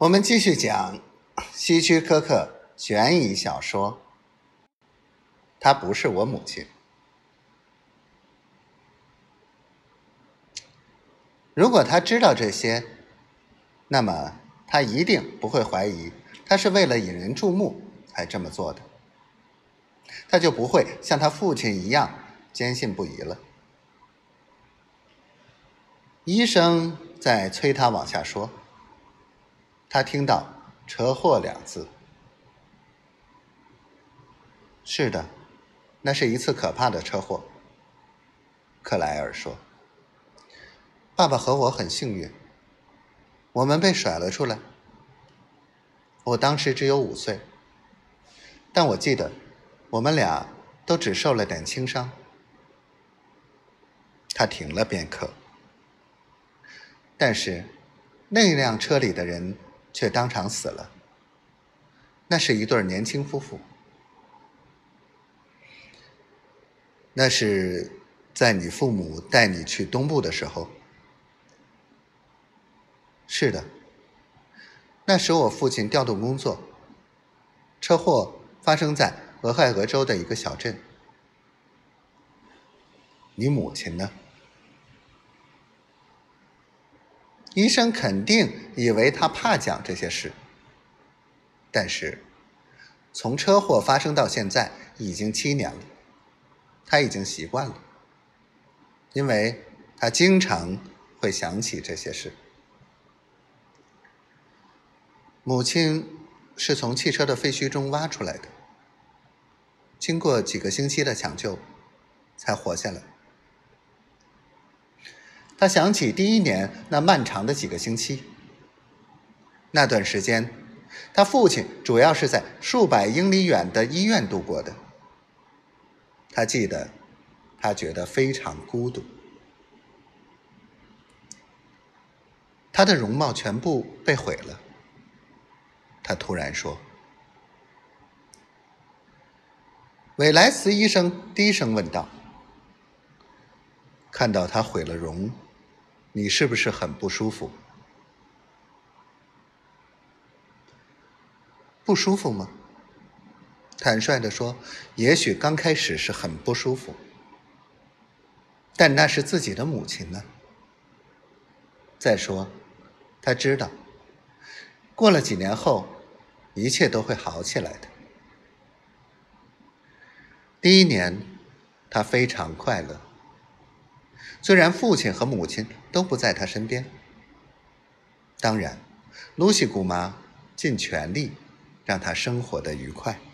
我们继续讲希区柯克悬疑小说。她不是我母亲。如果他知道这些，那么他一定不会怀疑他是为了引人注目才这么做的。他就不会像他父亲一样坚信不疑了。医生在催他往下说。他听到“车祸”两字。是的，那是一次可怕的车祸。克莱尔说：“爸爸和我很幸运，我们被甩了出来。我当时只有五岁，但我记得我们俩都只受了点轻伤。”他停了片刻，但是那辆车里的人。却当场死了。那是一对年轻夫妇。那是在你父母带你去东部的时候。是的。那时我父亲调动工作，车祸发生在俄亥俄州的一个小镇。你母亲呢？医生肯定以为他怕讲这些事，但是从车祸发生到现在已经七年了，他已经习惯了，因为他经常会想起这些事。母亲是从汽车的废墟中挖出来的，经过几个星期的抢救，才活下来。他想起第一年那漫长的几个星期，那段时间，他父亲主要是在数百英里远的医院度过的。他记得，他觉得非常孤独。他的容貌全部被毁了。他突然说：“韦莱斯医生低声问道，看到他毁了容。”你是不是很不舒服？不舒服吗？坦率的说，也许刚开始是很不舒服，但那是自己的母亲呢。再说，他知道，过了几年后，一切都会好起来的。第一年，他非常快乐。虽然父亲和母亲都不在他身边，当然，露西姑妈尽全力让他生活的愉快。